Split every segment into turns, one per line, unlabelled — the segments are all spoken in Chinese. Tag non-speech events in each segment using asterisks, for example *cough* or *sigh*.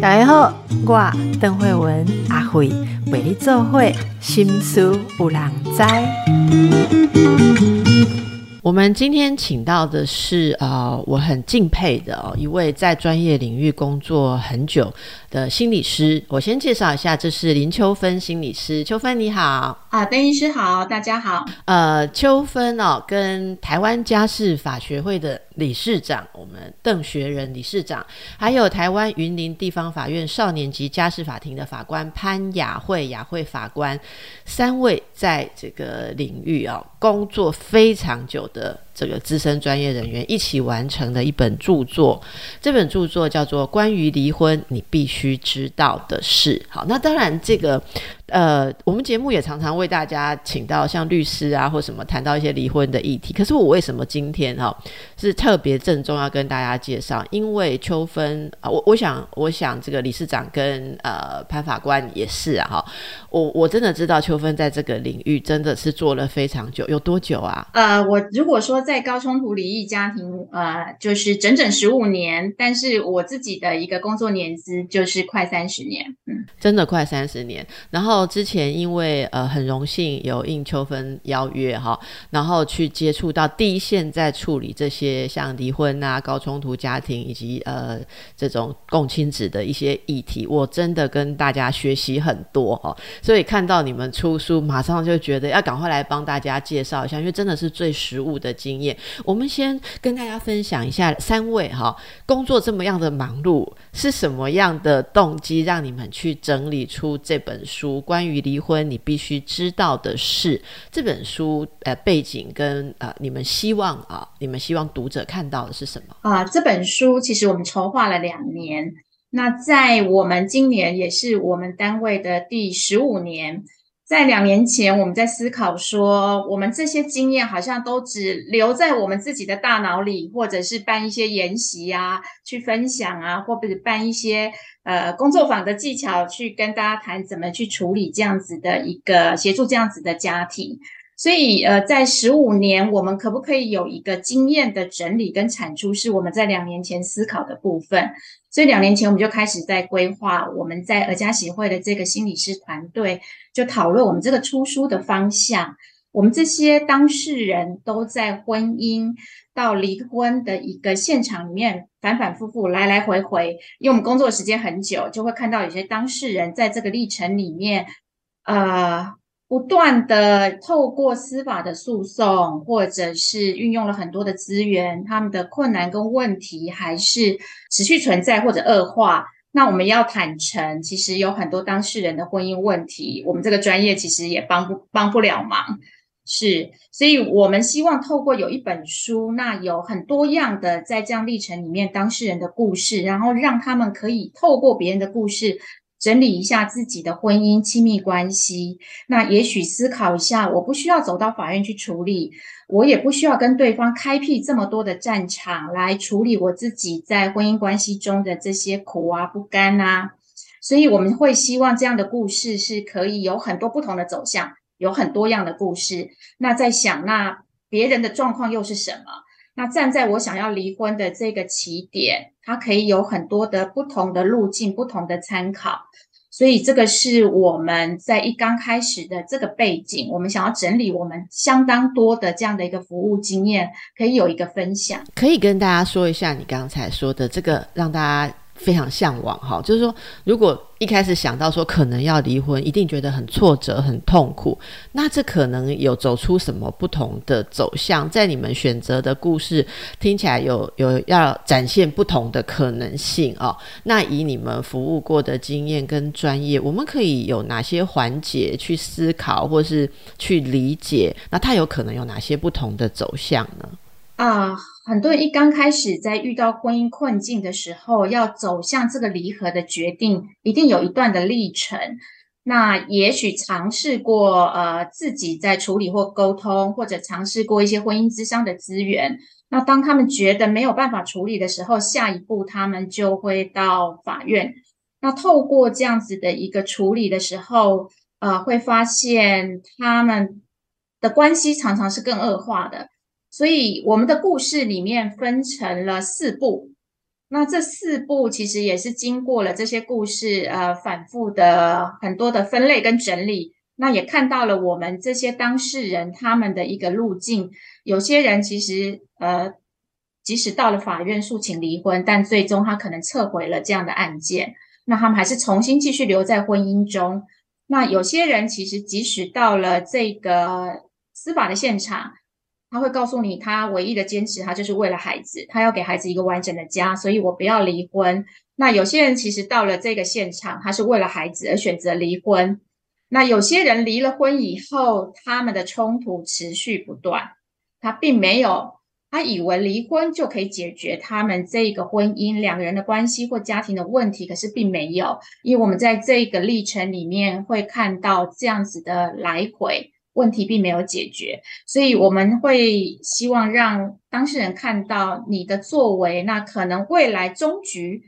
大家好，我邓慧文阿慧为你做会心思有人知。我们今天请到的是呃，我很敬佩的哦，一位在专业领域工作很久的心理师。我先介绍一下，这是林秋芬心理师。秋芬你好，
啊，邓医师好，大家好。
呃，秋芬哦，跟台湾家事法学会的理事长，我们邓学仁理事长，还有台湾云林地方法院少年级家事法庭的法官潘雅慧雅慧法官，三位在这个领域哦工作非常久。的这个资深专业人员一起完成的一本著作，这本著作叫做《关于离婚你必须知道的事》。好，那当然这个。呃，我们节目也常常为大家请到像律师啊，或什么谈到一些离婚的议题。可是我为什么今天哈是特别郑重要跟大家介绍？因为秋分啊，我我想我想这个理事长跟呃潘法官也是啊哈，我我真的知道秋分在这个领域真的是做了非常久，有多久啊？
呃，我如果说在高冲突离异家庭，呃，就是整整十五年，但是我自己的一个工作年资就是快三十年，
嗯，真的快三十年，然后。之前因为呃很荣幸有应秋分邀约哈，然后去接触到第一线在处理这些像离婚啊、高冲突家庭以及呃这种共亲子的一些议题，我真的跟大家学习很多哈。所以看到你们出书，马上就觉得要赶快来帮大家介绍一下，因为真的是最实务的经验。我们先跟大家分享一下，三位哈工作这么样的忙碌，是什么样的动机让你们去整理出这本书？关于离婚，你必须知道的是这本书呃背景跟呃你们希望啊，你们希望读者看到的是什么
啊？这本书其实我们筹划了两年，那在我们今年也是我们单位的第十五年。在两年前，我们在思考说，我们这些经验好像都只留在我们自己的大脑里，或者是办一些研习啊，去分享啊，或者办一些呃工作坊的技巧，去跟大家谈怎么去处理这样子的一个协助这样子的家庭。所以，呃，在十五年，我们可不可以有一个经验的整理跟产出，是我们在两年前思考的部分。所以，两年前我们就开始在规划，我们在儿家协会的这个心理师团队就讨论我们这个出书的方向。我们这些当事人都在婚姻到离婚的一个现场里面反反复复来来回回，因为我们工作时间很久，就会看到有些当事人在这个历程里面，呃。不断的透过司法的诉讼，或者是运用了很多的资源，他们的困难跟问题还是持续存在或者恶化。那我们要坦诚，其实有很多当事人的婚姻问题，我们这个专业其实也帮不帮不了忙。是，所以我们希望透过有一本书，那有很多样的在这样历程里面当事人的故事，然后让他们可以透过别人的故事。整理一下自己的婚姻亲密关系，那也许思考一下，我不需要走到法院去处理，我也不需要跟对方开辟这么多的战场来处理我自己在婚姻关系中的这些苦啊不甘啊，所以我们会希望这样的故事是可以有很多不同的走向，有很多样的故事。那在想，那别人的状况又是什么？那站在我想要离婚的这个起点，它可以有很多的不同的路径、不同的参考，所以这个是我们在一刚开始的这个背景，我们想要整理我们相当多的这样的一个服务经验，可以有一个分享。
可以跟大家说一下你刚才说的这个，让大家。非常向往哈，就是说，如果一开始想到说可能要离婚，一定觉得很挫折、很痛苦。那这可能有走出什么不同的走向？在你们选择的故事听起来有有要展现不同的可能性哦。那以你们服务过的经验跟专业，我们可以有哪些环节去思考或是去理解？那它有可能有哪些不同的走向呢？
啊。很多人一刚开始在遇到婚姻困境的时候，要走向这个离合的决定，一定有一段的历程。那也许尝试过呃自己在处理或沟通，或者尝试过一些婚姻之商的资源。那当他们觉得没有办法处理的时候，下一步他们就会到法院。那透过这样子的一个处理的时候，呃，会发现他们的关系常常是更恶化的。所以我们的故事里面分成了四步，那这四部其实也是经过了这些故事，呃，反复的很多的分类跟整理。那也看到了我们这些当事人他们的一个路径。有些人其实，呃，即使到了法院诉请离婚，但最终他可能撤回了这样的案件，那他们还是重新继续留在婚姻中。那有些人其实即使到了这个司法的现场。他会告诉你，他唯一的坚持，他就是为了孩子，他要给孩子一个完整的家，所以我不要离婚。那有些人其实到了这个现场，他是为了孩子而选择离婚。那有些人离了婚以后，他们的冲突持续不断，他并没有，他以为离婚就可以解决他们这个婚姻两个人的关系或家庭的问题，可是并没有，因为我们在这个历程里面会看到这样子的来回。问题并没有解决，所以我们会希望让当事人看到你的作为，那可能未来终局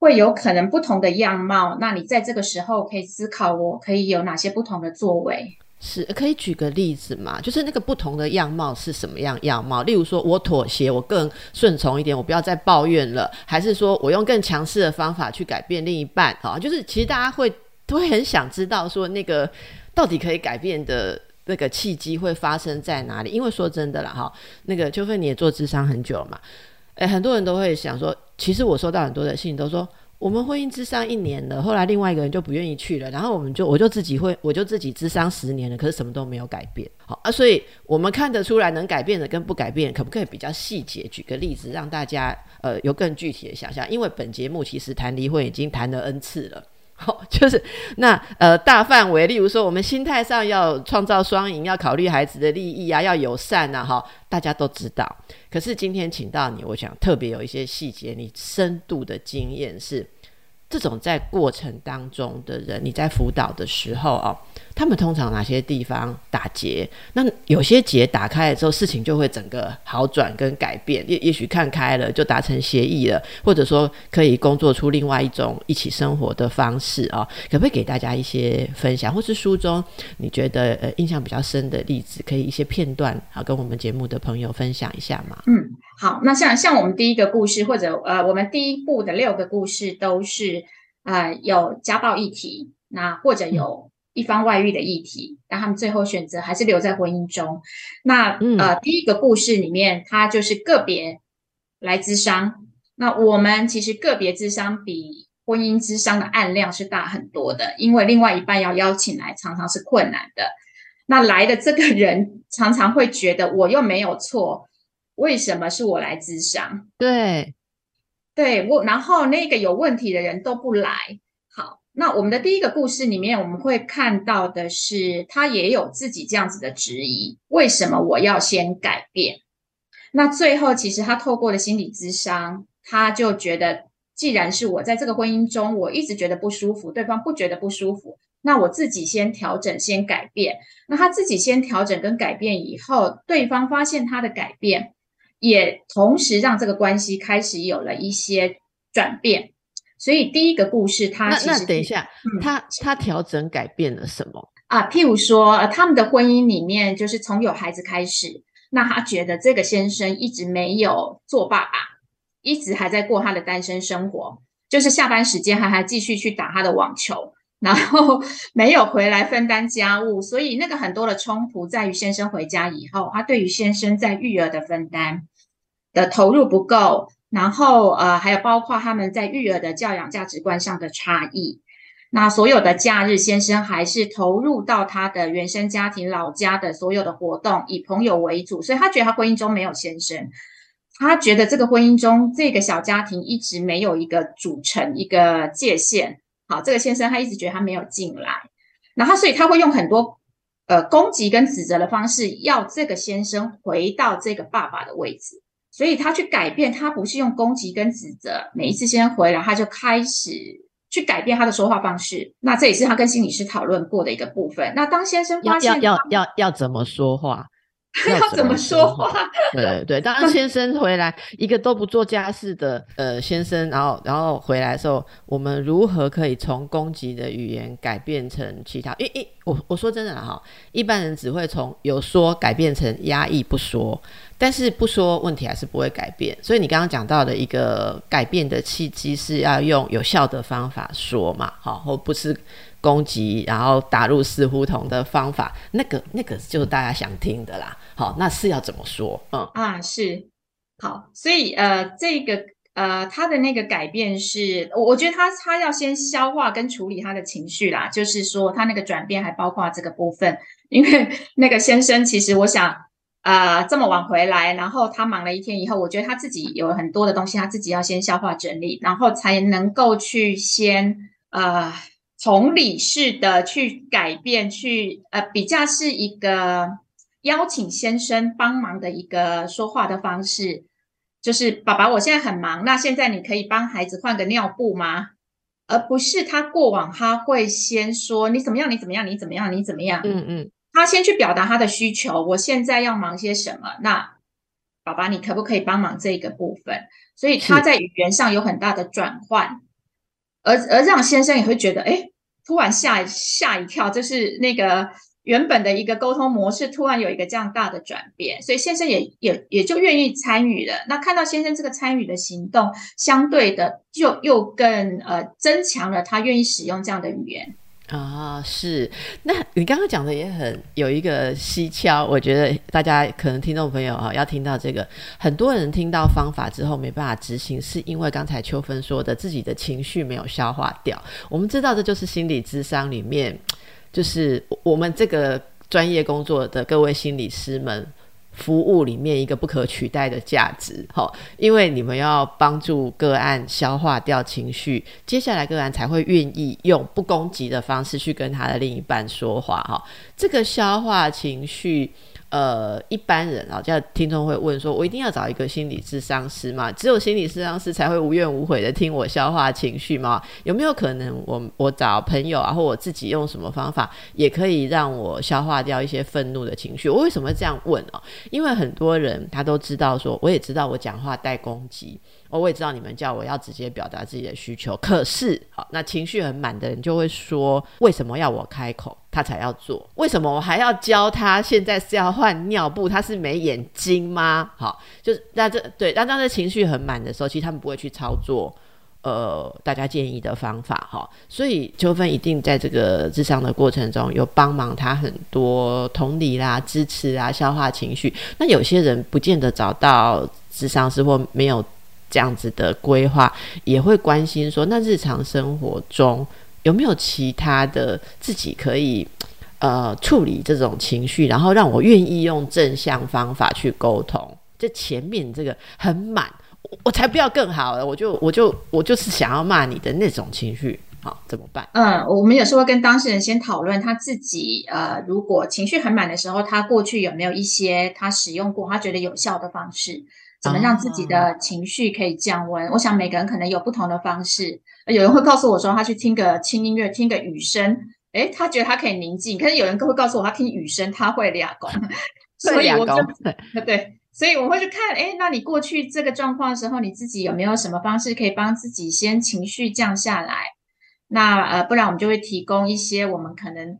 会有可能不同的样貌。那你在这个时候可以思考，我可以有哪些不同的作为？
是可以举个例子吗？就是那个不同的样貌是什么样样貌？例如说我妥协，我更顺从一点，我不要再抱怨了，还是说我用更强势的方法去改变另一半？啊，就是其实大家会都会很想知道说那个到底可以改变的。那个契机会发生在哪里？因为说真的啦，哈，那个秋芬你也做智商很久了嘛，诶，很多人都会想说，其实我收到很多的信，都说我们婚姻智商一年了，后来另外一个人就不愿意去了，然后我们就我就自己会，我就自己智商十年了，可是什么都没有改变，好啊，所以我们看得出来能改变的跟不改变，可不可以比较细节举个例子，让大家呃有更具体的想象？因为本节目其实谈离婚已经谈了 N 次了。*laughs* 好，就是那呃大范围，例如说我们心态上要创造双赢，要考虑孩子的利益啊，要友善啊，哈，大家都知道。可是今天请到你，我想特别有一些细节，你深度的经验是这种在过程当中的人，你在辅导的时候哦。他们通常哪些地方打结？那有些结打开了之后，事情就会整个好转跟改变。也也许看开了，就达成协议了，或者说可以工作出另外一种一起生活的方式啊？可不可以给大家一些分享，或是书中你觉得呃印象比较深的例子，可以一些片段啊，跟我们节目的朋友分享一下吗？
嗯，好，那像像我们第一个故事，或者呃我们第一部的六个故事都是呃有家暴议题，那或者有。一方外遇的议题，但他们最后选择还是留在婚姻中。那呃，第一个故事里面，他就是个别来咨商。那我们其实个别咨商比婚姻咨商的案量是大很多的，因为另外一半要邀请来，常常是困难的。那来的这个人常常会觉得我又没有错，为什么是我来咨商？
对，
对我，然后那个有问题的人都不来。好那我们的第一个故事里面，我们会看到的是，他也有自己这样子的质疑：为什么我要先改变？那最后，其实他透过了心理咨商，他就觉得，既然是我在这个婚姻中，我一直觉得不舒服，对方不觉得不舒服，那我自己先调整，先改变。那他自己先调整跟改变以后，对方发现他的改变，也同时让这个关系开始有了一些转变。所以第一个故事，他
那那等一下，他他调整改变了什么
啊？譬如说，他们的婚姻里面，就是从有孩子开始，那他觉得这个先生一直没有做爸爸，一直还在过他的单身生活，就是下班时间还还继续去打他的网球，然后 *laughs* 没有回来分担家务，所以那个很多的冲突在于先生回家以后，他对于先生在育儿的分担的投入不够。然后，呃，还有包括他们在育儿的教养价值观上的差异。那所有的假日，先生还是投入到他的原生家庭老家的所有的活动，以朋友为主，所以他觉得他婚姻中没有先生，他觉得这个婚姻中这个小家庭一直没有一个组成一个界限。好，这个先生他一直觉得他没有进来，然后所以他会用很多呃攻击跟指责的方式，要这个先生回到这个爸爸的位置。所以他去改变，他不是用攻击跟指责。每一次先回来，他就开始去改变他的说话方式。那这也是他跟心理师讨论过的一个部分。那当先生发
现要要要要怎么说话？*laughs* 要
怎么说话？
对对，当先生回来一个都不做家事的呃先生，然后然后回来的时候，我们如何可以从攻击的语言改变成其他？因为我我说真的哈，一般人只会从有说改变成压抑不说，但是不说问题还是不会改变。所以你刚刚讲到的一个改变的契机是要用有效的方法说嘛，好，或不是。攻击，然后打入死胡同的方法，那个那个就是大家想听的啦。好，那是要怎么说？
嗯啊，是好，所以呃，这个呃，他的那个改变是，我我觉得他他要先消化跟处理他的情绪啦。就是说，他那个转变还包括这个部分，因为那个先生其实我想啊，这么晚回来，然后他忙了一天以后，我觉得他自己有很多的东西，他自己要先消化整理，然后才能够去先呃。同理式的去改变，去呃比较是一个邀请先生帮忙的一个说话的方式，就是爸爸，我现在很忙，那现在你可以帮孩子换个尿布吗？而不是他过往他会先说你怎么样，你怎么样，你怎么样，你怎么样？嗯嗯，他先去表达他的需求，我现在要忙些什么？那爸爸，你可不可以帮忙这个部分？所以他在语言上有很大的转换。而而让先生也会觉得，哎，突然吓吓一跳，就是那个原本的一个沟通模式，突然有一个这样大的转变，所以先生也也也就愿意参与了。那看到先生这个参与的行动，相对的就又更呃增强了他愿意使用这样的语言。
啊，是，那你刚刚讲的也很有一个蹊跷，我觉得大家可能听众朋友啊要听到这个，很多人听到方法之后没办法执行，是因为刚才秋芬说的自己的情绪没有消化掉。我们知道这就是心理智商里面，就是我们这个专业工作的各位心理师们。服务里面一个不可取代的价值，好，因为你们要帮助个案消化掉情绪，接下来个案才会愿意用不攻击的方式去跟他的另一半说话，哈，这个消化情绪。呃，一般人啊，叫听众会问说：“我一定要找一个心理智商师吗？只有心理智商师才会无怨无悔的听我消化情绪吗？有没有可能，我我找朋友啊，或我自己用什么方法，也可以让我消化掉一些愤怒的情绪？我为什么这样问哦？因为很多人他都知道说，我也知道我讲话带攻击。”我也知道你们叫我要直接表达自己的需求，可是好，那情绪很满的人就会说：为什么要我开口，他才要做？为什么我还要教他？现在是要换尿布，他是没眼睛吗？好，就是那这对，那当这情绪很满的时候，其实他们不会去操作呃大家建议的方法哈。所以秋芬一定在这个智商的过程中有帮忙他很多同理啦、支持啊、消化情绪。那有些人不见得找到智商师或没有。这样子的规划也会关心说，那日常生活中有没有其他的自己可以呃处理这种情绪，然后让我愿意用正向方法去沟通。这前面这个很满，我才不要更好了，我就我就我就是想要骂你的那种情绪，好怎么办？
嗯，我们有时候会跟当事人先讨论他自己呃，如果情绪很满的时候，他过去有没有一些他使用过他觉得有效的方式。怎么让自己的情绪可以降温？我想每个人可能有不同的方式。有人会告诉我说，他去听个轻音乐，听个雨声，诶，他觉得他可以宁静。可是有人会告诉我，他听雨声他会俩工。*laughs* 所以我就 *laughs* 对，所以我会去看，诶，那你过去这个状况的时候，你自己有没有什么方式可以帮自己先情绪降下来？那呃，不然我们就会提供一些我们可能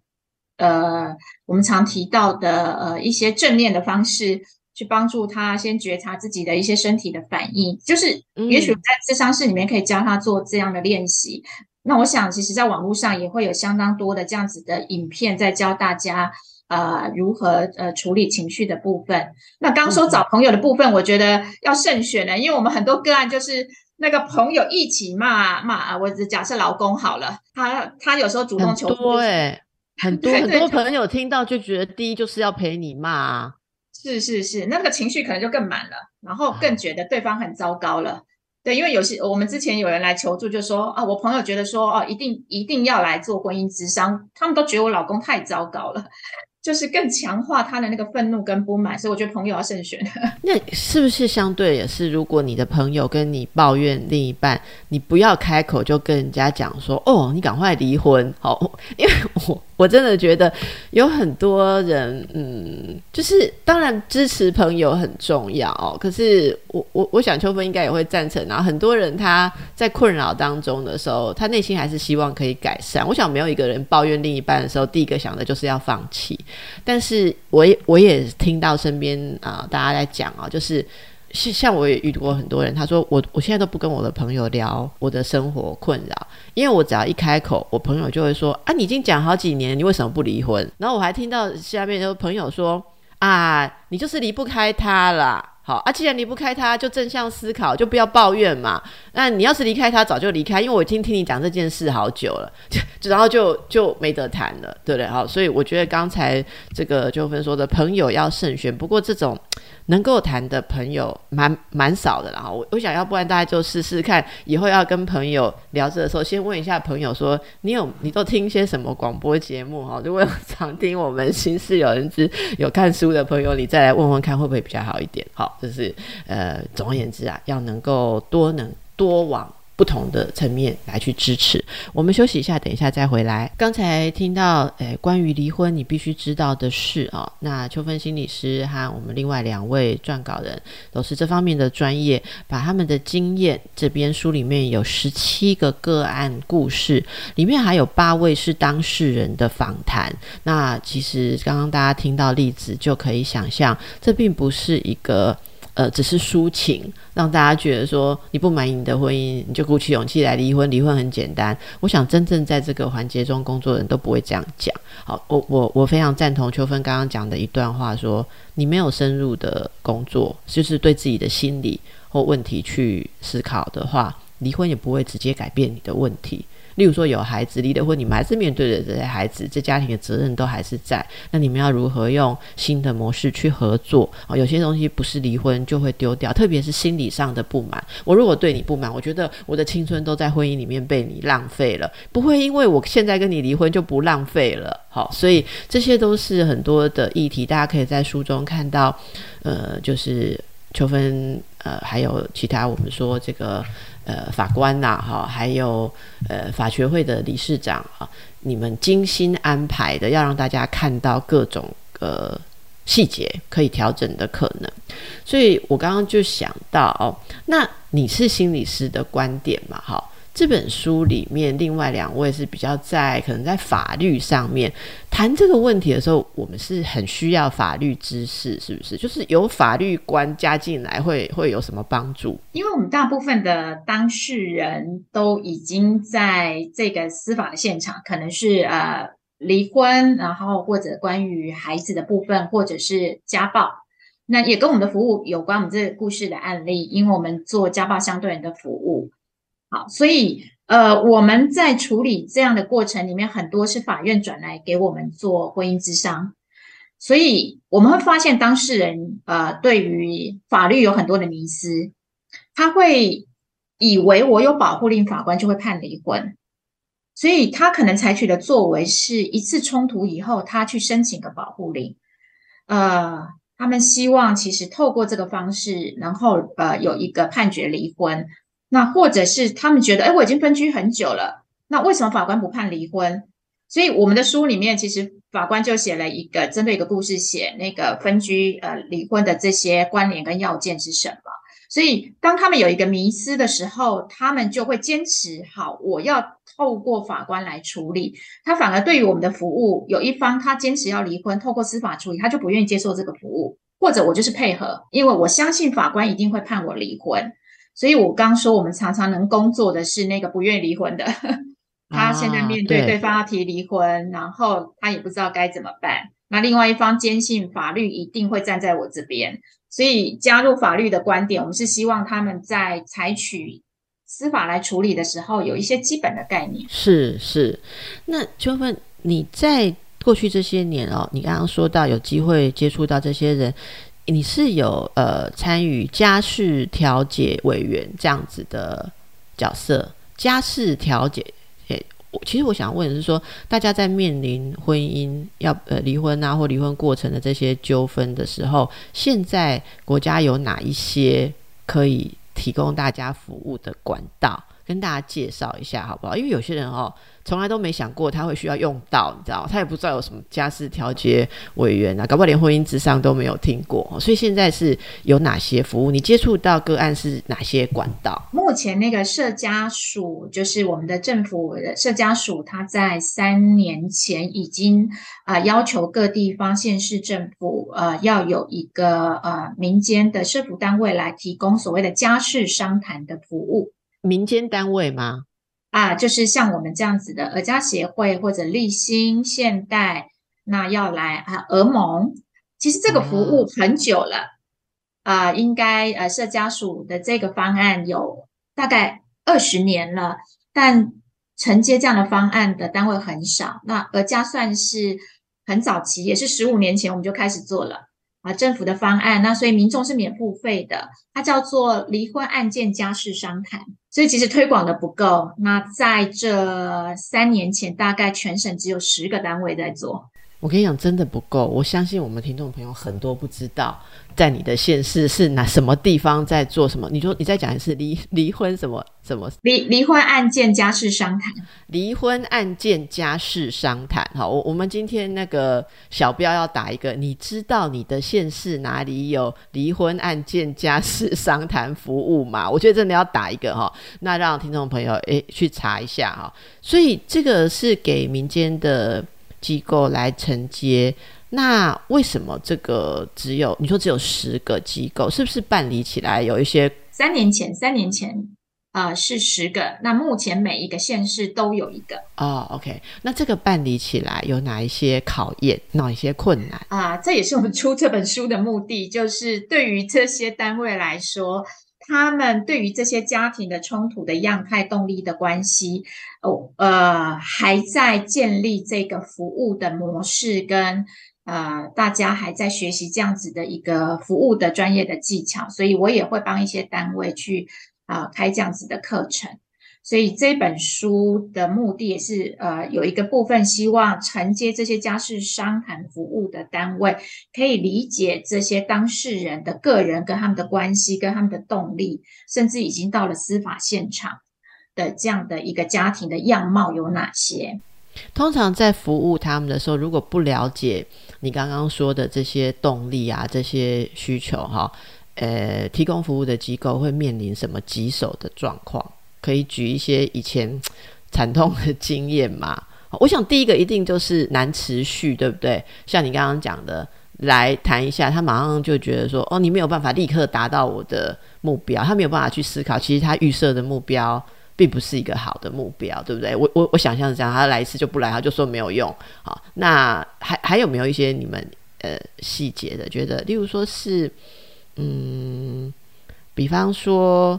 呃，我们常提到的呃一些正念的方式。去帮助他先觉察自己的一些身体的反应，就是也许在智商室里面可以教他做这样的练习。那我想，其实在网络上也会有相当多的这样子的影片，在教大家呃如何呃处理情绪的部分。那刚说找朋友的部分，我觉得要慎选呢，因为我们很多个案就是那个朋友一起骂骂，我只假设老公好了，他他有时候主动求助，
对，很 *laughs* 多很多朋友听到就觉得第一就是要陪你骂。
是是是，那个情绪可能就更满了，然后更觉得对方很糟糕了。对，因为有些我们之前有人来求助，就说啊，我朋友觉得说哦，一定一定要来做婚姻之商，他们都觉得我老公太糟糕了，*laughs* 就是更强化他的那个愤怒跟不满，所以我觉得朋友要慎选。*laughs*
那是不是相对也是，如果你的朋友跟你抱怨另一半，你不要开口就跟人家讲说哦，你赶快离婚，好，*laughs* 因为我。我真的觉得有很多人，嗯，就是当然支持朋友很重要。可是我我我想秋风应该也会赞成啊。很多人他在困扰当中的时候，他内心还是希望可以改善。我想没有一个人抱怨另一半的时候，第一个想的就是要放弃。但是我也我也听到身边啊大家在讲啊，就是。像我也遇过很多人，他说我我现在都不跟我的朋友聊我的生活困扰，因为我只要一开口，我朋友就会说啊，你已经讲好几年，你为什么不离婚？然后我还听到下面有朋友说啊，你就是离不开他了。好啊，既然离不开他，就正向思考，就不要抱怨嘛。那你要是离开他，早就离开，因为我已经听你讲这件事好久了，*laughs* 就然后就就没得谈了，对不对？好，所以我觉得刚才这个纠纷说的朋友要慎选，不过这种。能够谈的朋友蛮蛮少的，啦我我想要不然大家就试试看，以后要跟朋友聊着的时候，先问一下朋友说，你有你都听些什么广播节目哈？如果有常听我们新事有人知 *laughs* 有看书的朋友，你再来问问看会不会比较好一点？好，就是呃，总而言之啊，要能够多能多往。不同的层面来去支持。我们休息一下，等一下再回来。刚才听到，诶，关于离婚你必须知道的事啊。那秋分心理师和我们另外两位撰稿人都是这方面的专业，把他们的经验，这边书里面有十七个个案故事，里面还有八位是当事人的访谈。那其实刚刚大家听到例子，就可以想象，这并不是一个。呃，只是抒情，让大家觉得说你不满意你的婚姻，你就鼓起勇气来离婚。离婚很简单。我想真正在这个环节中工作的人都不会这样讲。好，我我我非常赞同秋芬刚刚讲的一段话，说你没有深入的工作，就是对自己的心理或问题去思考的话，离婚也不会直接改变你的问题。例如说有孩子离了婚，你们还是面对着这些孩子，这家庭的责任都还是在。那你们要如何用新的模式去合作啊？有些东西不是离婚就会丢掉，特别是心理上的不满。我如果对你不满，我觉得我的青春都在婚姻里面被你浪费了，不会因为我现在跟你离婚就不浪费了。好，所以这些都是很多的议题，大家可以在书中看到。呃，就是秋分，呃，还有其他我们说这个。呃，法官呐，哈，还有呃，法学会的理事长啊，你们精心安排的，要让大家看到各种呃细节可以调整的可能。所以我刚刚就想到哦，那你是心理师的观点嘛，哈。这本书里面，另外两位是比较在可能在法律上面谈这个问题的时候，我们是很需要法律知识，是不是？就是有法律观加进来，会会有什么帮助？
因为我们大部分的当事人都已经在这个司法的现场，可能是呃离婚，然后或者关于孩子的部分，或者是家暴，那也跟我们的服务有关。我们这个故事的案例，因为我们做家暴相对人的服务。好，所以呃，我们在处理这样的过程里面，很多是法院转来给我们做婚姻之商，所以我们会发现当事人呃，对于法律有很多的迷思，他会以为我有保护令，法官就会判离婚，所以他可能采取的作为是一次冲突以后，他去申请个保护令，呃，他们希望其实透过这个方式，然后呃，有一个判决离婚。那或者是他们觉得，哎，我已经分居很久了，那为什么法官不判离婚？所以我们的书里面，其实法官就写了一个针对一个故事，写那个分居呃离婚的这些关联跟要件是什么。所以当他们有一个迷思的时候，他们就会坚持好，我要透过法官来处理。他反而对于我们的服务，有一方他坚持要离婚，透过司法处理，他就不愿意接受这个服务，或者我就是配合，因为我相信法官一定会判我离婚。所以，我刚说，我们常常能工作的是那个不愿意离婚的，*laughs* 他现在面对对方要提离婚，然后他也不知道该怎么办。那另外一方坚信法律一定会站在我这边，所以加入法律的观点，我们是希望他们在采取司法来处理的时候，有一些基本的概念。
是是，那秋芬，你在过去这些年哦，你刚刚说到有机会接触到这些人。你是有呃参与家事调解委员这样子的角色，家事调解，诶，其实我想问的是说，大家在面临婚姻要呃离婚啊或离婚过程的这些纠纷的时候，现在国家有哪一些可以提供大家服务的管道？跟大家介绍一下好不好？因为有些人哦，从来都没想过他会需要用到，你知道，他也不知道有什么家事调解委员啊，搞不好连婚姻之上都没有听过。所以现在是有哪些服务？你接触到个案是哪些管道？
目前那个社家属，就是我们的政府的社家属，他在三年前已经啊要求各地方县市政府呃要有一个呃民间的社服单位来提供所谓的家事商谈的服务。
民间单位吗？
啊，就是像我们这样子的儿家协会或者立新现代，那要来啊儿盟，其实这个服务很久了啊，应该呃社家属的这个方案有大概二十年了，但承接这样的方案的单位很少。那儿家算是很早期，也是十五年前我们就开始做了。啊，政府的方案，那所以民众是免付费的，它叫做离婚案件家事商谈，所以其实推广的不够。那在这三年前，大概全省只有十个单位在做。
我跟你讲，真的不够。我相信我们听众朋友很多不知道，在你的县市是哪什么地方在做什么。你说你再讲一次，离离婚什么什么？
离离婚案件家事商谈。
离婚案件家事商谈。好，我我们今天那个小标要打一个，你知道你的县市哪里有离婚案件家事商谈服务吗？*laughs* 我觉得真的要打一个哈，那让听众朋友诶去查一下哈。所以这个是给民间的。机构来承接，那为什么这个只有你说只有十个机构？是不是办理起来有一些？
三年前，三年前啊是十个，那目前每一个县市都有一个。
哦，OK，那这个办理起来有哪一些考验，哪一些困难
啊？这也是我们出这本书的目的，就是对于这些单位来说。他们对于这些家庭的冲突的样态、动力的关系，哦，呃，还在建立这个服务的模式，跟呃，大家还在学习这样子的一个服务的专业的技巧，所以我也会帮一些单位去啊开这样子的课程。所以这本书的目的也是，呃，有一个部分希望承接这些家事商谈服务的单位，可以理解这些当事人的个人跟他们的关系，跟他们的动力，甚至已经到了司法现场的这样的一个家庭的样貌有哪些？
通常在服务他们的时候，如果不了解你刚刚说的这些动力啊，这些需求哈，呃，提供服务的机构会面临什么棘手的状况？可以举一些以前惨痛的经验嘛？我想第一个一定就是难持续，对不对？像你刚刚讲的，来谈一下，他马上就觉得说：“哦，你没有办法立刻达到我的目标。”他没有办法去思考，其实他预设的目标并不是一个好的目标，对不对？我我我想象是这样，他来一次就不来，他就说没有用。好，那还还有没有一些你们呃细节的？觉得，例如说是嗯，比方说。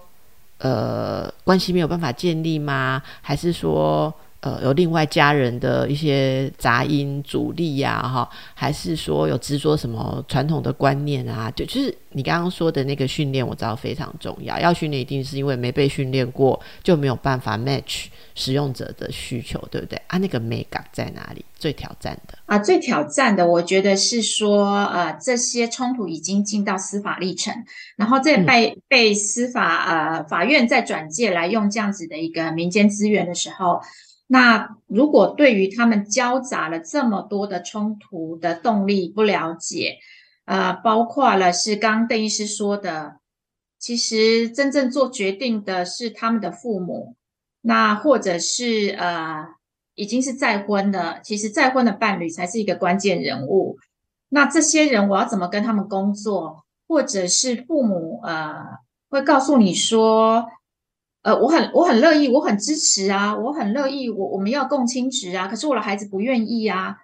呃，关系没有办法建立吗？还是说，呃，有另外家人的一些杂音阻力呀？哈，还是说有执着什么传统的观念啊？就就是你刚刚说的那个训练，我知道非常重要。要训练，一定是因为没被训练过，就没有办法 match。使用者的需求，对不对啊？那个美感在哪里？最挑战的
啊，最挑战的，我觉得是说，呃，这些冲突已经进到司法历程，然后再被被司法呃法院再转介来用这样子的一个民间资源的时候，那如果对于他们交杂了这么多的冲突的动力不了解，呃，包括了是刚刚邓医师说的，其实真正做决定的是他们的父母。那或者是呃，已经是再婚的，其实再婚的伴侣才是一个关键人物。那这些人我要怎么跟他们工作？或者是父母呃，会告诉你说，呃，我很我很乐意，我很支持啊，我很乐意，我我们要共亲职啊，可是我的孩子不愿意啊。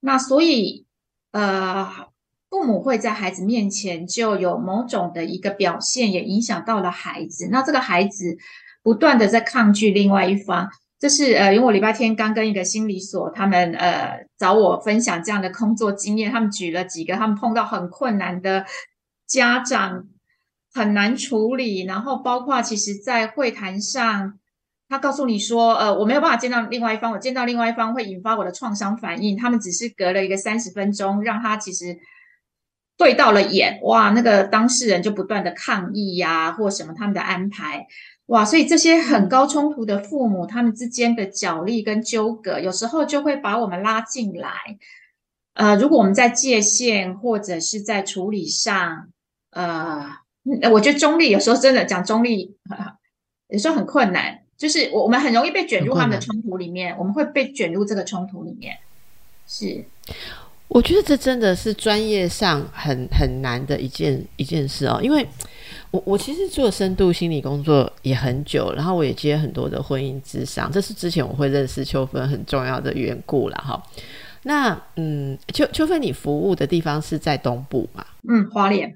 那所以呃，父母会在孩子面前就有某种的一个表现，也影响到了孩子。那这个孩子。不断的在抗拒另外一方，这是呃，因为我礼拜天刚跟一个心理所，他们呃找我分享这样的工作经验，他们举了几个他们碰到很困难的家长，很难处理，然后包括其实在会谈上，他告诉你说，呃，我没有办法见到另外一方，我见到另外一方会引发我的创伤反应，他们只是隔了一个三十分钟，让他其实对到了眼，哇，那个当事人就不断的抗议呀，或什么他们的安排。哇，所以这些很高冲突的父母，他们之间的角力跟纠葛，有时候就会把我们拉进来。呃，如果我们在界限或者是在处理上，呃，我觉得中立有时候真的讲中立，有时候很困难。就是我我们很容易被卷入他们的冲突里面，我们会被卷入这个冲突里面。是，
我觉得这真的是专业上很很难的一件一件事哦，因为我我其实做深度心理工作也很久，然后我也接很多的婚姻智商，这是之前我会认识秋芬很重要的缘故了哈。那嗯，秋秋芬，你服务的地方是在东部嘛？
嗯，花莲。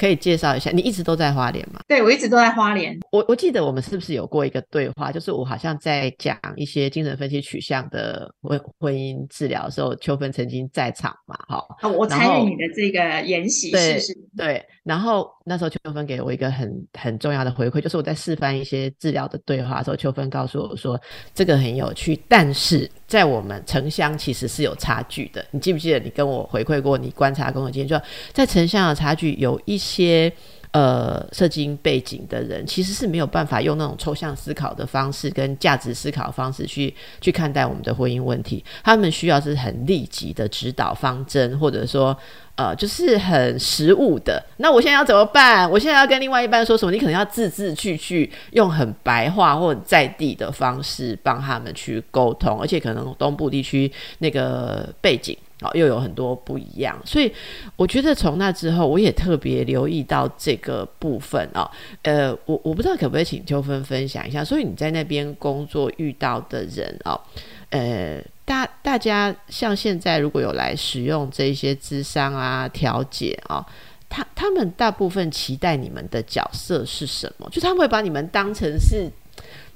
可以介绍一下，你一直都在花莲吗？
对，我一直都在花莲。
我我记得我们是不是有过一个对话？就是我好像在讲一些精神分析取向的婚婚姻治疗的时候，秋芬曾经在场嘛？哈，
我参与你的这个研习，
是是。对，然后那时候秋芬给我一个很很重要的回馈，就是我在示范一些治疗的对话的时候，秋芬告诉我说这个很有趣，但是在我们城乡其实是有差距的。你记不记得你跟我回馈过，你观察跟我经验，就在城乡的差距有一些。呃，社经背景的人其实是没有办法用那种抽象思考的方式跟价值思考方式去去看待我们的婚姻问题。他们需要是很立即的指导方针，或者说呃，就是很实务的。那我现在要怎么办？我现在要跟另外一半说什么？你可能要字字句句用很白话或者在地的方式帮他们去沟通，而且可能东部地区那个背景。哦，又有很多不一样，所以我觉得从那之后，我也特别留意到这个部分哦。呃，我我不知道可不可以请秋芬分享一下，所以你在那边工作遇到的人哦，呃，大大家像现在如果有来使用这些智商啊调解啊，他他们大部分期待你们的角色是什么？就他们会把你们当成是。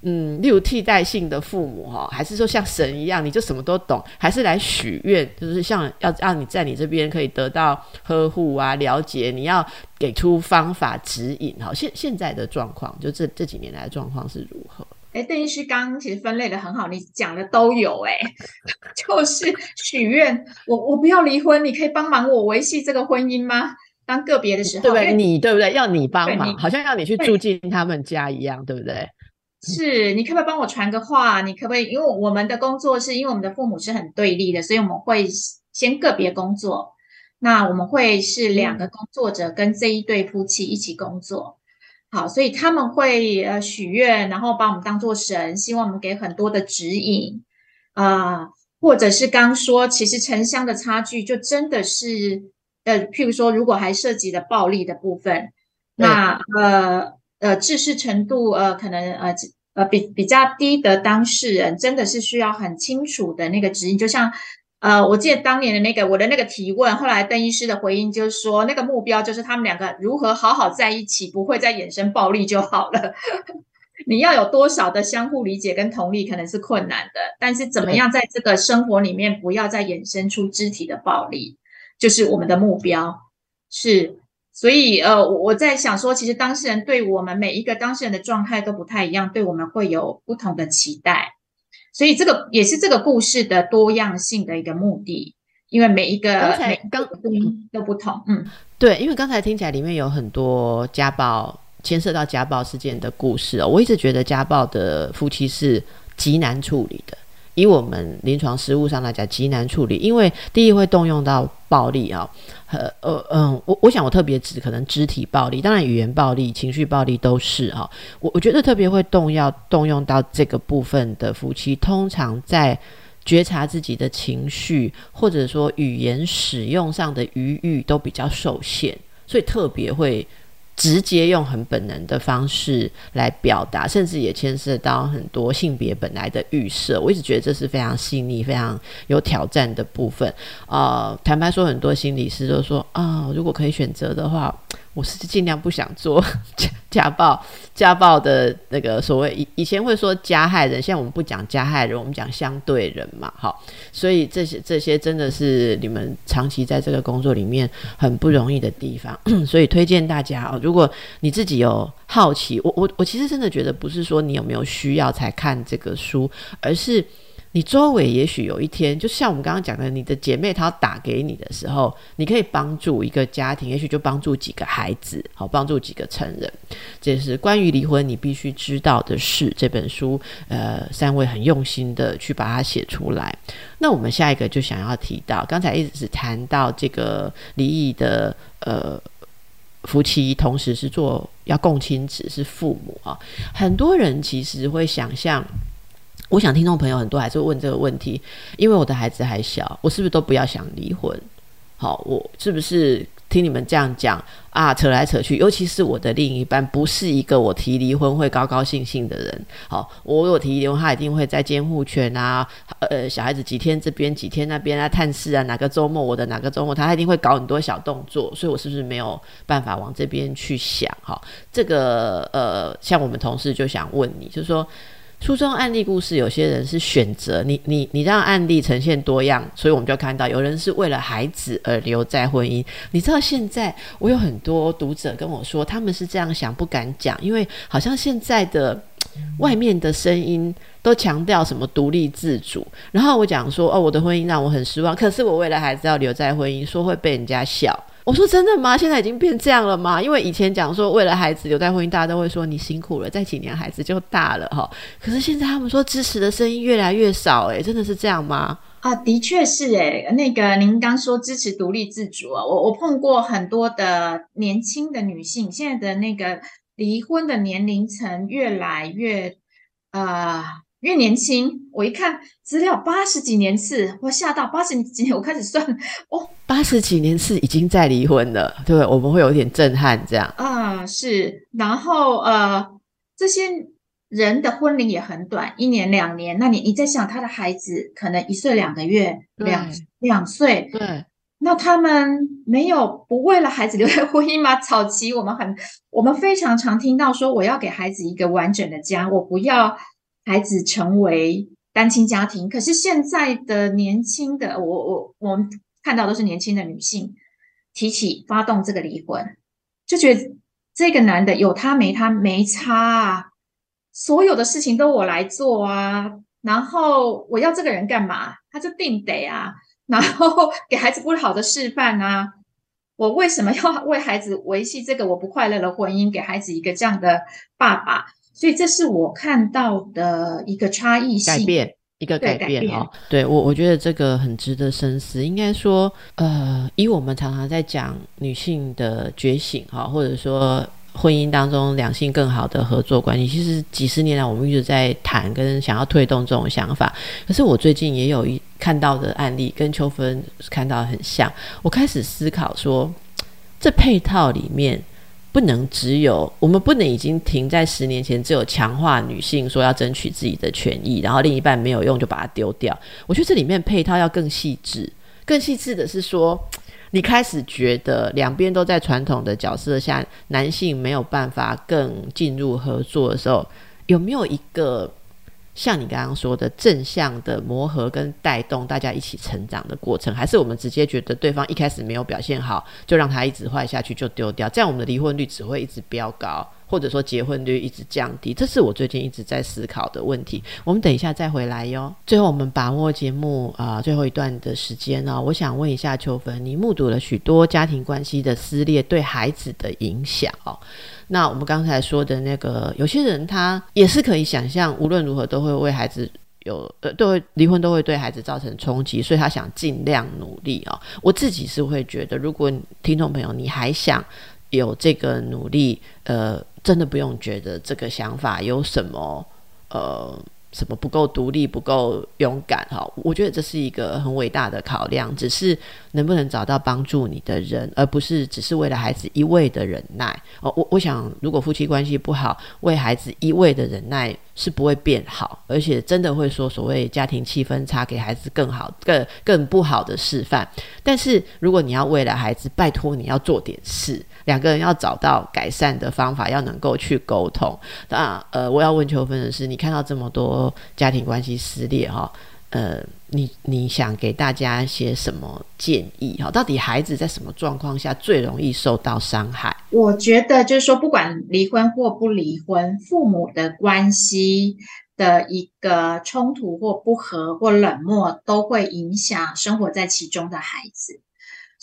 嗯，例如替代性的父母哈，还是说像神一样，你就什么都懂，还是来许愿，就是像要让你在你这边可以得到呵护啊，了解，你要给出方法指引哈。现现在的状况，就这这几年来的状况是如何？
哎，邓医师刚其实分类的很好，你讲的都有哎，就是许愿，我我不要离婚，你可以帮忙我维系这个婚姻吗？当个别的时候，
对不对？你对不对？要你帮忙，好像要你去住进他们家一样，对不对？
是你可不可以帮我传个话？你可不可以？因为我们的工作是因为我们的父母是很对立的，所以我们会先个别工作。那我们会是两个工作者跟这一对夫妻一起工作。好，所以他们会呃许愿，然后把我们当做神，希望我们给很多的指引啊，或者是刚说，其实城乡的差距就真的是呃，譬如说，如果还涉及了暴力的部分，那呃。呃，知识程度呃，可能呃呃比比较低的当事人，真的是需要很清楚的那个指引。就像呃，我记得当年的那个我的那个提问，后来邓医师的回应就是说，那个目标就是他们两个如何好好在一起，不会再衍生暴力就好了。*laughs* 你要有多少的相互理解跟同理，可能是困难的，但是怎么样在这个生活里面不要再衍生出肢体的暴力，就是我们的目标是。所以，呃，我我在想说，其实当事人对我们每一个当事人的状态都不太一样，对我们会有不同的期待。所以，这个也是这个故事的多样性的一个目的，因为每一个每个都不同。嗯，
对，因为刚才听起来里面有很多家暴牵涉到家暴事件的故事哦，我一直觉得家暴的夫妻是极难处理的。以我们临床实务上来讲，极难处理，因为第一会动用到暴力啊，呃呃嗯，我我想我特别指可能肢体暴力，当然语言暴力、情绪暴力都是哈。我我觉得特别会动要动用到这个部分的夫妻，通常在觉察自己的情绪，或者说语言使用上的余裕都比较受限，所以特别会。直接用很本能的方式来表达，甚至也牵涉到很多性别本来的预设。我一直觉得这是非常细腻、非常有挑战的部分。呃，坦白说，很多心理师都说啊，如果可以选择的话。我是尽量不想做 *laughs* 家家暴，家暴的那个所谓以以前会说加害人，现在我们不讲加害人，我们讲相对人嘛，好，所以这些这些真的是你们长期在这个工作里面很不容易的地方，*clears throat* 所以推荐大家哦，如果你自己有好奇，我我我其实真的觉得不是说你有没有需要才看这个书，而是你周围也许有一天，就像我们刚刚讲的，你的姐妹她打给你的时候，你可以帮助一个家庭，也许就帮助几个孩子，好帮助几个成人。这是关于离婚你必须知道的事。这本书，呃，三位很用心的去把它写出来。那我们下一个就想要提到，刚才一直是谈到这个离异的呃夫妻，同时是做要共亲子是父母啊，很多人其实会想象。我想听众朋友很多还是问这个问题，因为我的孩子还小，我是不是都不要想离婚？好，我是不是听你们这样讲啊？扯来扯去，尤其是我的另一半不是一个我提离婚会高高兴兴的人。好，我有提离婚，他一定会在监护权啊，呃，小孩子几天这边几天那边啊，探视啊，哪个周末我的哪个周末，他一定会搞很多小动作，所以我是不是没有办法往这边去想？哈，这个呃，像我们同事就想问你，就是说。书中案例故事，有些人是选择你你你让案例呈现多样，所以我们就看到有人是为了孩子而留在婚姻。你知道现在我有很多读者跟我说，他们是这样想不敢讲，因为好像现在的外面的声音都强调什么独立自主。然后我讲说，哦，我的婚姻让我很失望，可是我为了孩子要留在婚姻，说会被人家笑。我说真的吗？现在已经变这样了吗？因为以前讲说为了孩子留在婚姻，大家都会说你辛苦了，再几年孩子就大了哈。可是现在他们说支持的声音越来越少，诶，真的是这样吗？
啊，的确是诶。那个您刚说支持独立自主啊，我我碰过很多的年轻的女性，现在的那个离婚的年龄层越来越啊。越年轻，我一看资料，八十几年次，我吓到八十几年，我开始算，*laughs* 哦，
八十几年次已经在离婚了，对，我们会有点震撼，这样。
啊，是，然后呃，这些人的婚龄也很短，一年两年，那你你在想他的孩子可能一岁两个月，两两岁，
对，
那他们没有不为了孩子留在婚姻吗？*laughs* 早期我们很，我们非常常听到说，我要给孩子一个完整的家，我不要。孩子成为单亲家庭，可是现在的年轻的我我我们看到都是年轻的女性提起发动这个离婚，就觉得这个男的有他没他没差啊，所有的事情都我来做啊，然后我要这个人干嘛？他就定得啊，然后给孩子不好的示范啊，我为什么要为孩子维系这个我不快乐的婚姻，给孩子一个这样的爸爸？所以这是我看到的一个差异性
改变，一个改变哈。对我，我觉得这个很值得深思。应该说，呃，以我们常常在讲女性的觉醒哈，或者说婚姻当中两性更好的合作关系，其实几十年来我们一直在谈跟想要推动这种想法。可是我最近也有一看到的案例，跟秋芬看到很像。我开始思考说，这配套里面。不能只有我们不能已经停在十年前，只有强化女性说要争取自己的权益，然后另一半没有用就把它丢掉。我觉得这里面配套要更细致，更细致的是说，你开始觉得两边都在传统的角色下，男性没有办法更进入合作的时候，有没有一个？像你刚刚说的正向的磨合跟带动大家一起成长的过程，还是我们直接觉得对方一开始没有表现好，就让他一直坏下去就丢掉，这样我们的离婚率只会一直飙高，或者说结婚率一直降低。这是我最近一直在思考的问题。我们等一下再回来哟。最后我们把握节目啊最后一段的时间呢，我想问一下秋芬，你目睹了许多家庭关系的撕裂对孩子的影响哦。那我们刚才说的那个，有些人他也是可以想象，无论如何都会为孩子有呃，都会离婚，都会对孩子造成冲击，所以他想尽量努力啊。我自己是会觉得，如果听众朋友你还想有这个努力，呃，真的不用觉得这个想法有什么呃。什么不够独立、不够勇敢？哈，我觉得这是一个很伟大的考量。只是能不能找到帮助你的人，而不是只是为了孩子一味的忍耐。哦，我我想，如果夫妻关系不好，为孩子一味的忍耐是不会变好，而且真的会说所谓家庭气氛差，给孩子更好、更更不好的示范。但是如果你要为了孩子，拜托你要做点事。两个人要找到改善的方法，要能够去沟通。那呃，我要问秋芬的是，你看到这么多家庭关系撕裂哈，呃，你你想给大家一些什么建议哈？到底孩子在什么状况下最容易受到伤害？
我觉得就是说，不管离婚或不离婚，父母的关系的一个冲突或不和或冷漠，都会影响生活在其中的孩子。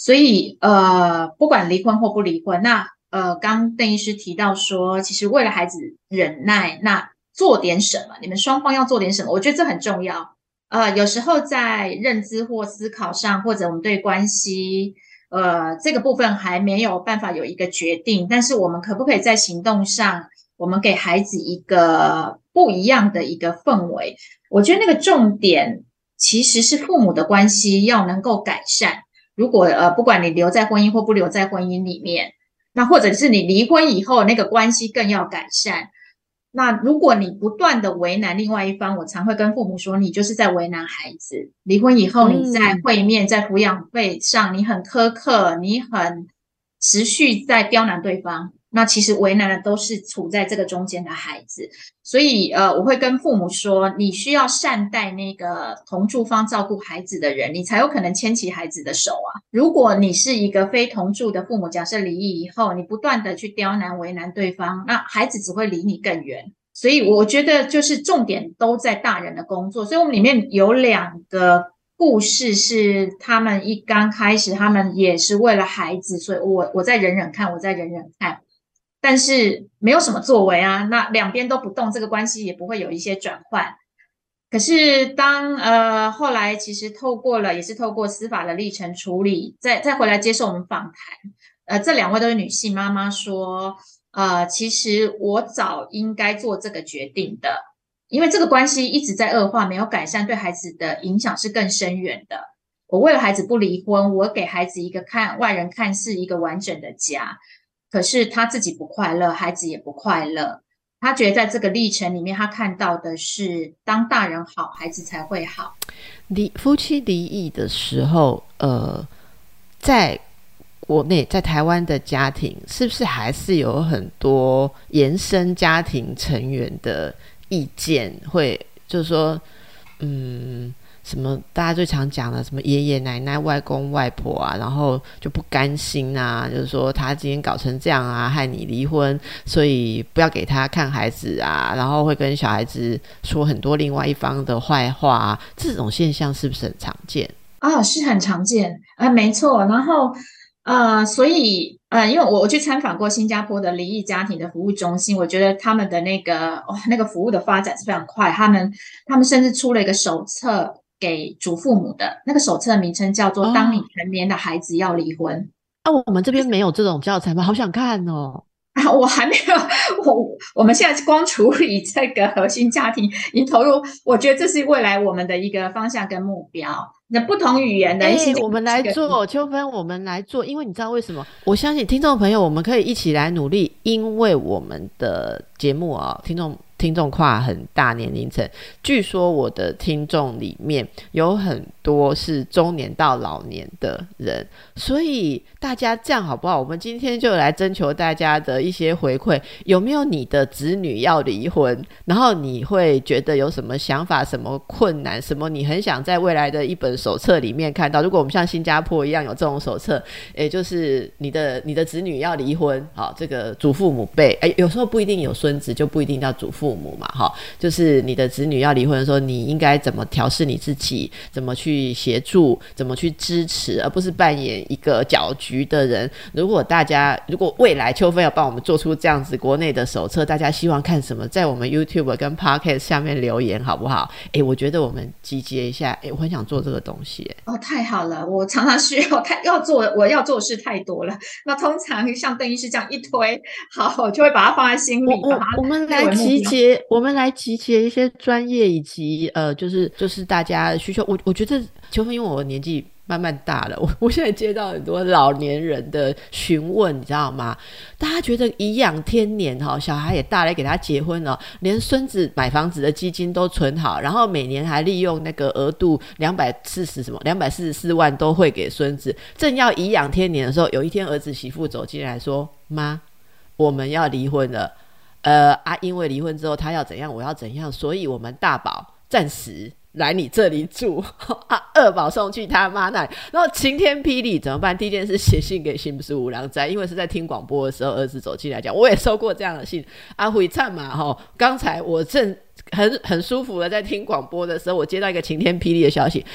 所以，呃，不管离婚或不离婚，那呃，刚邓医师提到说，其实为了孩子忍耐，那做点什么？你们双方要做点什么？我觉得这很重要。呃，有时候在认知或思考上，或者我们对关系，呃，这个部分还没有办法有一个决定，但是我们可不可以在行动上？我们给孩子一个不一样的一个氛围，我觉得那个重点其实是父母的关系要能够改善。如果呃，不管你留在婚姻或不留在婚姻里面，那或者是你离婚以后那个关系更要改善。那如果你不断的为难另外一方，我常会跟父母说，你就是在为难孩子。离婚以后，你在会面、在抚养费上，你很苛刻，你很持续在刁难对方。那其实为难的都是处在这个中间的孩子，所以呃，我会跟父母说，你需要善待那个同住方照顾孩子的人，你才有可能牵起孩子的手啊。如果你是一个非同住的父母，假设离异以后，你不断的去刁难为难对方，那孩子只会离你更远。所以我觉得就是重点都在大人的工作。所以我们里面有两个故事是他们一刚开始，他们也是为了孩子，所以我我在忍忍看，我在忍忍看。但是没有什么作为啊，那两边都不动，这个关系也不会有一些转换。可是当呃后来其实透过了，也是透过司法的历程处理，再再回来接受我们访谈，呃，这两位都是女性妈妈说，呃，其实我早应该做这个决定的，因为这个关系一直在恶化，没有改善，对孩子的影响是更深远的。我为了孩子不离婚，我给孩子一个看外人看是一个完整的家。可是他自己不快乐，孩子也不快乐。他觉得在这个历程里面，他看到的是，当大人好，孩子才会好。
离夫妻离异的时候，呃，在国内，在台湾的家庭，是不是还是有很多延伸家庭成员的意见？会就是说，嗯。什么？大家最常讲的什么爷爷奶奶、外公外婆啊，然后就不甘心啊，就是说他今天搞成这样啊，害你离婚，所以不要给他看孩子啊，然后会跟小孩子说很多另外一方的坏话，这种现象是不是很常见
啊？是很常见啊，没错。然后呃，所以呃，因为我我去参访过新加坡的离异家庭的服务中心，我觉得他们的那个哇，那个服务的发展是非常快，他们他们甚至出了一个手册。给祖父母的那个手册名称叫做《当你成年的孩子要离婚》
啊，我们这边没有这种教材吗？好想看哦！
啊，*laughs* 我还没有，我我们现在光处理这个核心家庭，已经投入，我觉得这是未来我们的一个方向跟目标。那不同语言的一些，
我们来做秋分，我们来做，因为你知道为什么？我相信听众朋友，我们可以一起来努力，因为我们的节目啊，听众。听众跨很大年龄层，据说我的听众里面有很多是中年到老年的人，所以大家这样好不好？我们今天就来征求大家的一些回馈，有没有你的子女要离婚？然后你会觉得有什么想法、什么困难、什么你很想在未来的一本手册里面看到？如果我们像新加坡一样有这种手册，也就是你的你的子女要离婚，好，这个祖父母辈，哎，有时候不一定有孙子，就不一定叫祖父。父母嘛，哈，就是你的子女要离婚的时候，你应该怎么调试你自己？怎么去协助？怎么去支持？而不是扮演一个搅局的人。如果大家如果未来秋分要帮我们做出这样子国内的手册，大家希望看什么？在我们 YouTube 跟 Podcast 下面留言好不好？哎，我觉得我们集结一下，哎，我很想做这个东西。
哦，太好了，我常常需要太要做，我要做的事太多了。那通常像邓医师这样一推，好，我就会把它放在心里。
我我们来集结。我们来集结一些专业以及呃，就是就是大家需求。我我觉得秋芬，因为我年纪慢慢大了，我我现在接到很多老年人的询问，你知道吗？大家觉得颐养天年哈，小孩也大了，给他结婚了，连孙子买房子的基金都存好，然后每年还利用那个额度两百四十什么两百四十四万都会给孙子。正要颐养天年的时候，有一天儿子媳妇走进来说：“妈，我们要离婚了。”呃啊，因为离婚之后他要怎样，我要怎样，所以我们大宝暂时来你这里住 *laughs* 啊，二宝送去他妈那里，然后晴天霹雳怎么办？第一件事写信给新不是五郎斋，因为是在听广播的时候，儿子走进来讲，我也收过这样的信。阿辉灿嘛，哈，刚才我正很很舒服的在听广播的时候，我接到一个晴天霹雳的消息。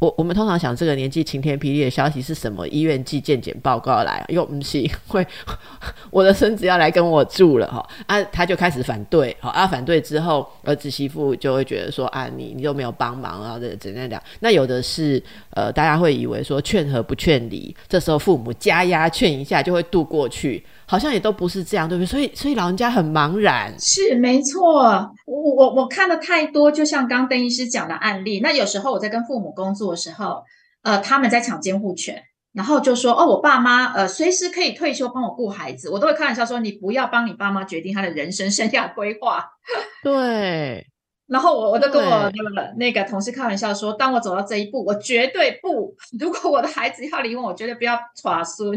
我我们通常想这个年纪晴天霹雳的消息是什么？医院寄健检报告来，又不是会 *laughs* 我的孙子要来跟我住了哈啊，他就开始反对，好啊，反对之后儿子媳妇就会觉得说啊，你你又没有帮忙啊，这怎样讲？那有的是呃，大家会以为说劝和不劝离，这时候父母加压劝一下就会渡过去。好像也都不是这样，对不对？所以，所以老人家很茫然。
是没错，我我我看了太多，就像刚邓医师讲的案例。那有时候我在跟父母工作的时候，呃，他们在抢监护权，然后就说：“哦，我爸妈呃随时可以退休帮我顾孩子。”我都会开玩笑说：“你不要帮你爸妈决定他的人生生涯规划。*laughs* ”
对。
然后我我都跟我的那个同事开玩笑说，当我走到这一步，我绝对不。*laughs* 如果我的孩子要离婚，我绝对不要耍孙，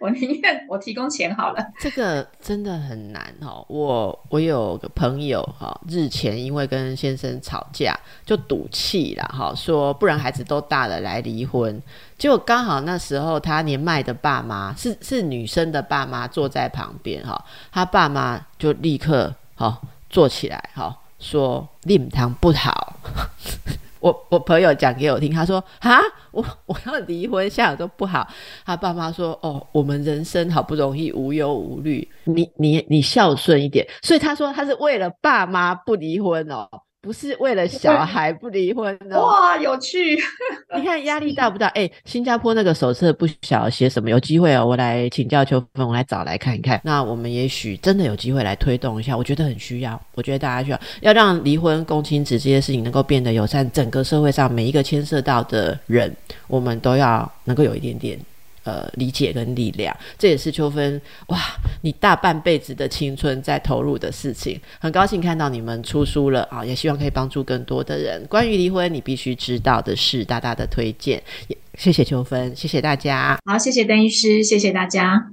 我宁愿我提供钱好了。
这个真的很难哦。我我有个朋友哈，日前因为跟先生吵架，就赌气了哈，说不然孩子都大了来离婚。结果刚好那时候他年迈的爸妈是是女生的爸妈坐在旁边哈，他爸妈就立刻好坐起来哈。说令堂不好，*laughs* 我我朋友讲给我听，他说啊，我我要离婚，现在都不好。他爸妈说哦，我们人生好不容易无忧无虑，你你你孝顺一点。所以他说他是为了爸妈不离婚哦。不是为了小孩不离婚
的哇，有趣！*laughs*
你看压力大不大？哎，新加坡那个手册不晓得写什么，有机会哦，我来请教秋芬，我来找来看一看。那我们也许真的有机会来推动一下，我觉得很需要。我觉得大家需要要让离婚、共亲子这些事情能够变得友善，整个社会上每一个牵涉到的人，我们都要能够有一点点。呃，理解跟力量，这也是秋芬哇，你大半辈子的青春在投入的事情。很高兴看到你们出书了啊，也希望可以帮助更多的人。关于离婚，你必须知道的事，大大的推荐。谢谢秋芬，谢谢大家。
好，谢谢邓医师，谢谢大家。